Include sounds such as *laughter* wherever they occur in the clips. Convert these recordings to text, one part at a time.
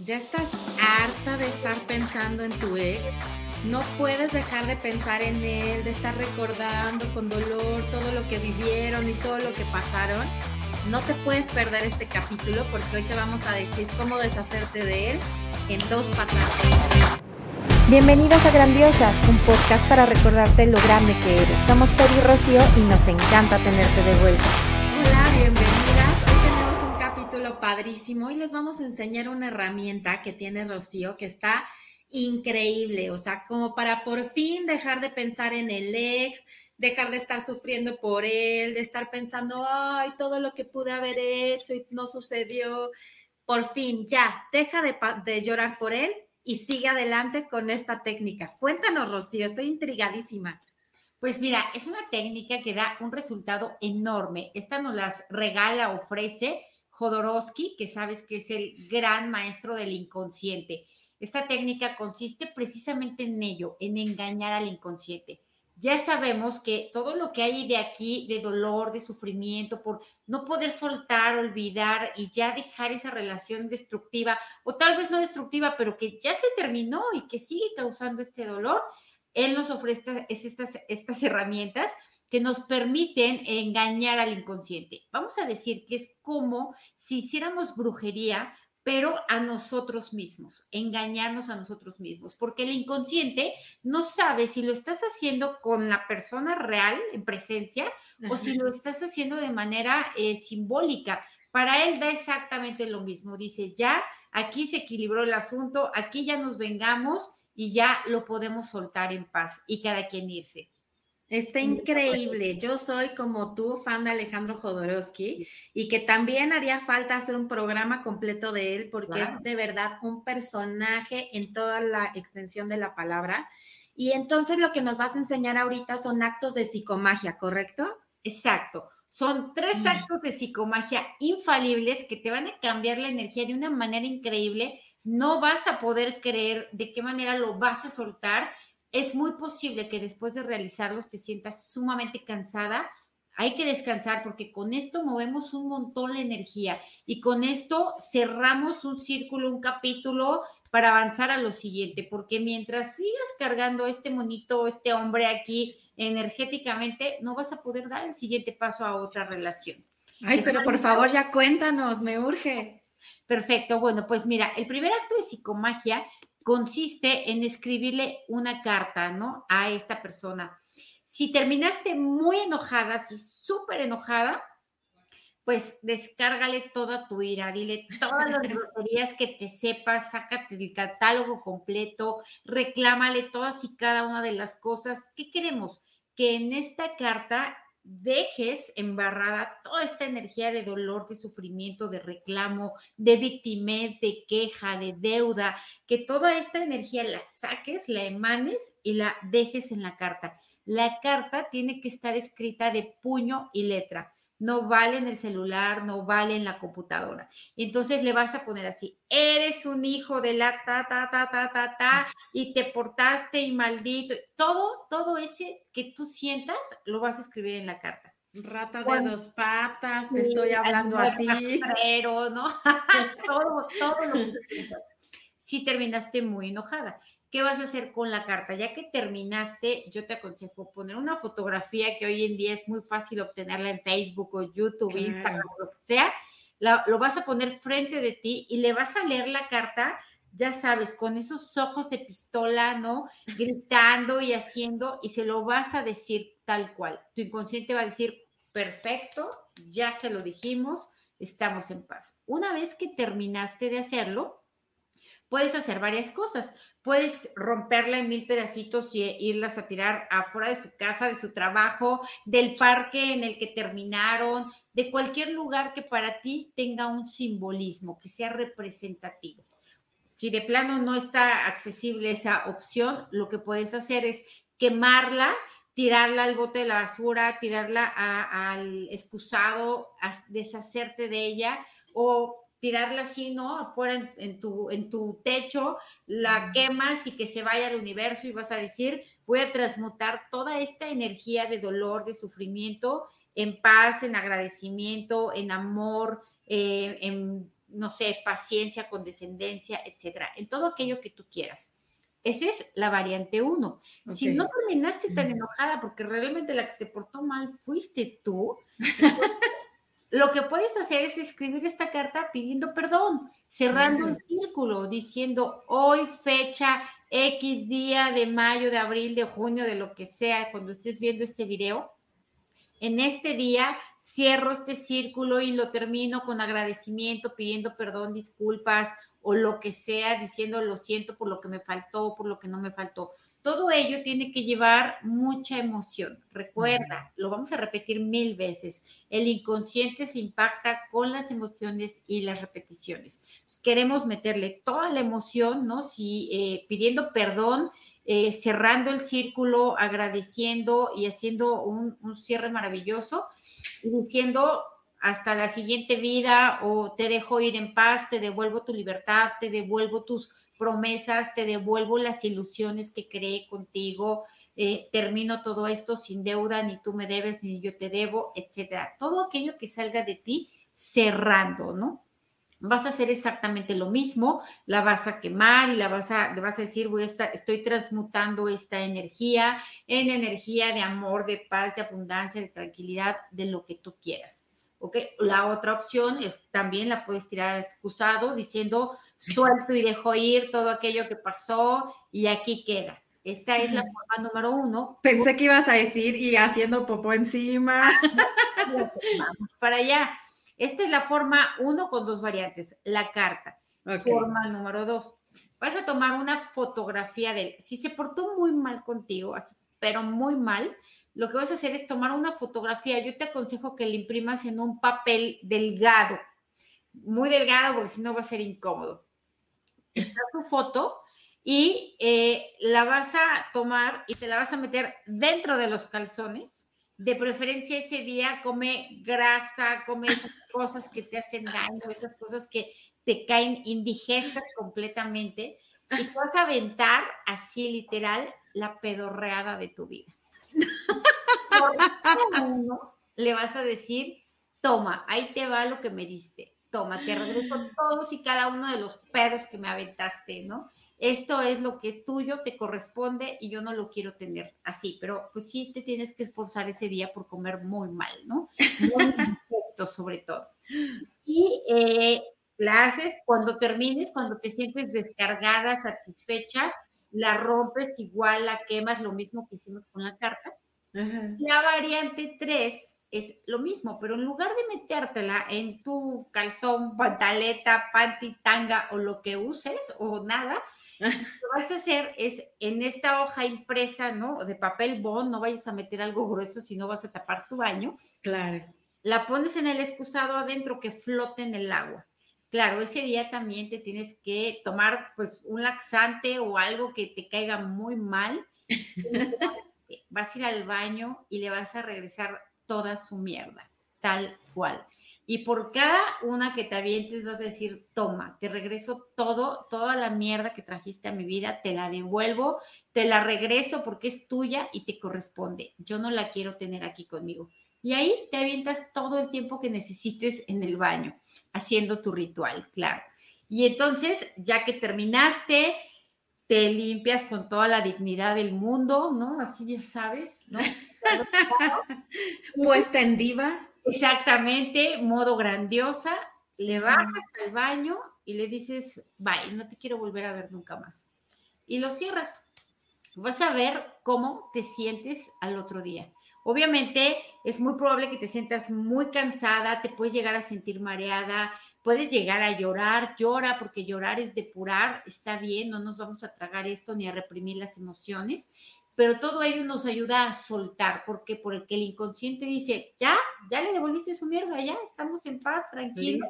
¿Ya estás harta de estar pensando en tu ex? No puedes dejar de pensar en él, de estar recordando con dolor todo lo que vivieron y todo lo que pasaron. No te puedes perder este capítulo porque hoy te vamos a decir cómo deshacerte de él en dos patas. Bienvenidos a Grandiosas, un podcast para recordarte lo grande que eres. Somos Fer y Rocío y nos encanta tenerte de vuelta. Hola, bienvenidas. Padrísimo y les vamos a enseñar una herramienta que tiene Rocío que está increíble, o sea, como para por fin dejar de pensar en el ex, dejar de estar sufriendo por él, de estar pensando, ay, todo lo que pude haber hecho y no sucedió. Por fin, ya, deja de, de llorar por él y sigue adelante con esta técnica. Cuéntanos, Rocío, estoy intrigadísima. Pues mira, es una técnica que da un resultado enorme. Esta nos las regala, ofrece Jodorowsky, que sabes que es el gran maestro del inconsciente. Esta técnica consiste precisamente en ello, en engañar al inconsciente. Ya sabemos que todo lo que hay de aquí, de dolor, de sufrimiento, por no poder soltar, olvidar y ya dejar esa relación destructiva, o tal vez no destructiva, pero que ya se terminó y que sigue causando este dolor, él nos ofrece estas, estas herramientas que nos permiten engañar al inconsciente. Vamos a decir que es como si hiciéramos brujería, pero a nosotros mismos, engañarnos a nosotros mismos, porque el inconsciente no sabe si lo estás haciendo con la persona real en presencia o si lo estás haciendo de manera eh, simbólica. Para él da exactamente lo mismo. Dice, ya, aquí se equilibró el asunto, aquí ya nos vengamos y ya lo podemos soltar en paz y cada quien irse. Está increíble. Yo soy como tú, fan de Alejandro Jodorowsky, y que también haría falta hacer un programa completo de él, porque es de verdad un personaje en toda la extensión de la palabra. Y entonces lo que nos vas a enseñar ahorita son actos de psicomagia, ¿correcto? Exacto. Son tres mm. actos de psicomagia infalibles que te van a cambiar la energía de una manera increíble no vas a poder creer de qué manera lo vas a soltar. Es muy posible que después de realizarlos te sientas sumamente cansada. Hay que descansar porque con esto movemos un montón la energía y con esto cerramos un círculo, un capítulo para avanzar a lo siguiente, porque mientras sigas cargando este monito, este hombre aquí energéticamente, no vas a poder dar el siguiente paso a otra relación. Ay, pero por favor ya cuéntanos, me urge. Perfecto. Bueno, pues mira, el primer acto de psicomagia consiste en escribirle una carta, ¿no? A esta persona. Si terminaste muy enojada, si súper enojada, pues descárgale toda tu ira, dile todas las *laughs* groserías que te sepas, sácate el catálogo completo, reclámale todas y cada una de las cosas. ¿Qué queremos? Que en esta carta dejes embarrada toda esta energía de dolor, de sufrimiento, de reclamo, de victimez, de queja, de deuda, que toda esta energía la saques, la emanes y la dejes en la carta. La carta tiene que estar escrita de puño y letra no vale en el celular, no vale en la computadora. Entonces le vas a poner así, eres un hijo de la ta, ta, ta, ta, ta, ta, y te portaste y maldito. Todo, todo ese que tú sientas, lo vas a escribir en la carta. Rata de dos patas, te estoy hablando a ti. Pero, ¿no? *laughs* todo, todo lo que sientas. Si terminaste muy enojada. ¿Qué vas a hacer con la carta? Ya que terminaste, yo te aconsejo poner una fotografía que hoy en día es muy fácil obtenerla en Facebook o YouTube, Instagram, lo que sea. lo vas a poner frente de ti y le vas a leer la carta, ya sabes, con esos ojos de pistola, ¿no? *laughs* Gritando y haciendo, y se lo vas a decir tal cual. Tu inconsciente va a decir, perfecto, ya se lo dijimos, estamos en paz. Una vez que terminaste de hacerlo, puedes hacer varias cosas. Puedes romperla en mil pedacitos y irlas a tirar afuera de su casa, de su trabajo, del parque en el que terminaron, de cualquier lugar que para ti tenga un simbolismo, que sea representativo. Si de plano no está accesible esa opción, lo que puedes hacer es quemarla, tirarla al bote de la basura, tirarla al excusado, deshacerte de ella o tirarla así, ¿no? Afuera en, tu, en tu techo, la quemas y que se vaya al universo y vas a decir, voy a transmutar toda esta energía de dolor, de sufrimiento, en paz, en agradecimiento, en amor, eh, en no sé, paciencia, condescendencia, etcétera, en todo aquello que tú quieras. Esa es la variante 1. Si no terminaste tan enojada porque realmente la que se portó mal fuiste tú, *laughs* lo que puedes hacer es escribir esta carta pidiendo perdón, cerrando el círculo, diciendo hoy fecha X día de mayo, de abril, de junio, de lo que sea, cuando estés viendo este video. En este día cierro este círculo y lo termino con agradecimiento, pidiendo perdón, disculpas o lo que sea, diciendo lo siento por lo que me faltó, por lo que no me faltó. Todo ello tiene que llevar mucha emoción. Recuerda, lo vamos a repetir mil veces, el inconsciente se impacta con las emociones y las repeticiones. queremos meterle toda la emoción, ¿no? Si eh, pidiendo perdón, eh, cerrando el círculo, agradeciendo y haciendo un, un cierre maravilloso y diciendo hasta la siguiente vida o te dejo ir en paz, te devuelvo tu libertad, te devuelvo tus promesas, te devuelvo las ilusiones que creé contigo, eh, termino todo esto sin deuda, ni tú me debes, ni yo te debo, etcétera. Todo aquello que salga de ti cerrando, ¿no? Vas a hacer exactamente lo mismo, la vas a quemar y la vas a, vas a decir, voy a estar, estoy transmutando esta energía en energía de amor, de paz, de abundancia, de tranquilidad, de lo que tú quieras. ¿Ok? La otra opción es también la puedes tirar al excusado diciendo suelto y dejo ir todo aquello que pasó y aquí queda. Esta es la forma número uno. Pensé que ibas a decir y haciendo popó encima. para allá. Esta es la forma uno con dos variantes, la carta. Forma número dos. Vas a tomar una fotografía de él. Si se portó muy mal contigo, así, pero muy mal, lo que vas a hacer es tomar una fotografía. Yo te aconsejo que la imprimas en un papel delgado, muy delgado, porque si no va a ser incómodo. Está tu foto y eh, la vas a tomar y te la vas a meter dentro de los calzones. De preferencia ese día come grasa, come esas *laughs* cosas que te hacen daño, esas cosas que te caen indigestas completamente y te vas a aventar así literal la pedorreada de tu vida le vas a decir, toma, ahí te va lo que me diste, toma, te regreso todos y cada uno de los pedos que me aventaste, ¿no? Esto es lo que es tuyo, te corresponde y yo no lo quiero tener así, pero pues sí te tienes que esforzar ese día por comer muy mal, ¿no? Muy *laughs* sobre todo. Y eh, la haces cuando termines, cuando te sientes descargada, satisfecha, la rompes igual, la quemas, lo mismo que hicimos con la carta. La variante 3 es lo mismo, pero en lugar de metértela en tu calzón, pantaleta, panty, tanga o lo que uses o nada, *laughs* lo que vas a hacer es en esta hoja impresa, ¿no? De papel bond, no vayas a meter algo grueso si no vas a tapar tu baño. Claro. La pones en el excusado adentro que flote en el agua. Claro, ese día también te tienes que tomar pues un laxante o algo que te caiga muy mal. *laughs* vas a ir al baño y le vas a regresar toda su mierda, tal cual. Y por cada una que te avientes vas a decir, toma, te regreso todo, toda la mierda que trajiste a mi vida, te la devuelvo, te la regreso porque es tuya y te corresponde. Yo no la quiero tener aquí conmigo. Y ahí te avientas todo el tiempo que necesites en el baño, haciendo tu ritual, claro. Y entonces, ya que terminaste, te limpias con toda la dignidad del mundo, ¿no? Así ya sabes, ¿no? *laughs* pues tendiva. Exactamente, modo grandiosa, le bajas al baño y le dices, bye, no te quiero volver a ver nunca más. Y lo cierras. Vas a ver cómo te sientes al otro día. Obviamente es muy probable que te sientas muy cansada, te puedes llegar a sentir mareada, puedes llegar a llorar, llora porque llorar es depurar, está bien, no nos vamos a tragar esto ni a reprimir las emociones, pero todo ello nos ayuda a soltar, porque por el que el inconsciente dice, ya, ya le devolviste su mierda, ya, estamos en paz, tranquilo.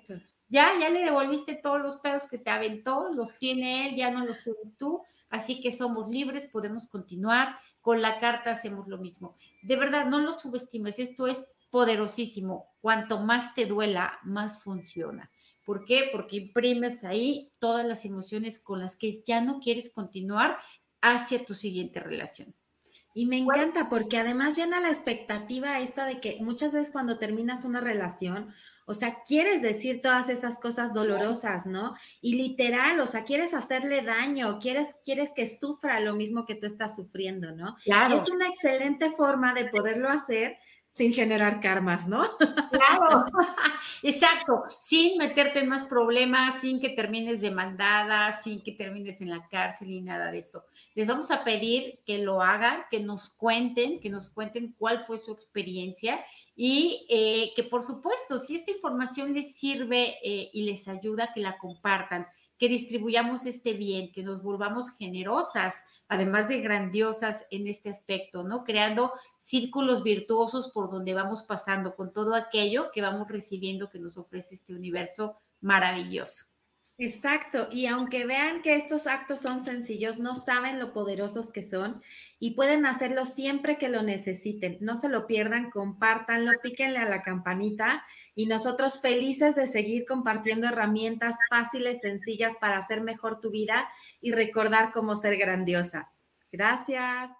Ya, ya le devolviste todos los pedos que te aventó, los tiene él, ya no los tienes tú, así que somos libres, podemos continuar con la carta hacemos lo mismo. De verdad, no lo subestimes, esto es poderosísimo. Cuanto más te duela, más funciona. ¿Por qué? Porque imprimes ahí todas las emociones con las que ya no quieres continuar hacia tu siguiente relación. Y me encanta porque además llena la expectativa esta de que muchas veces cuando terminas una relación, o sea, quieres decir todas esas cosas dolorosas, ¿no? Y literal, o sea, quieres hacerle daño, quieres, quieres que sufra lo mismo que tú estás sufriendo, ¿no? Claro. Es una excelente forma de poderlo hacer sin generar karmas, ¿no? *laughs* Claro, *laughs* exacto, sin meterte en más problemas, sin que termines demandada, sin que termines en la cárcel y nada de esto. Les vamos a pedir que lo hagan, que nos cuenten, que nos cuenten cuál fue su experiencia y eh, que por supuesto, si esta información les sirve eh, y les ayuda, que la compartan que distribuyamos este bien, que nos volvamos generosas, además de grandiosas en este aspecto, ¿no? Creando círculos virtuosos por donde vamos pasando con todo aquello que vamos recibiendo que nos ofrece este universo maravilloso. Exacto, y aunque vean que estos actos son sencillos, no saben lo poderosos que son y pueden hacerlo siempre que lo necesiten. No se lo pierdan, compártanlo, píquenle a la campanita y nosotros felices de seguir compartiendo herramientas fáciles, sencillas para hacer mejor tu vida y recordar cómo ser grandiosa. Gracias.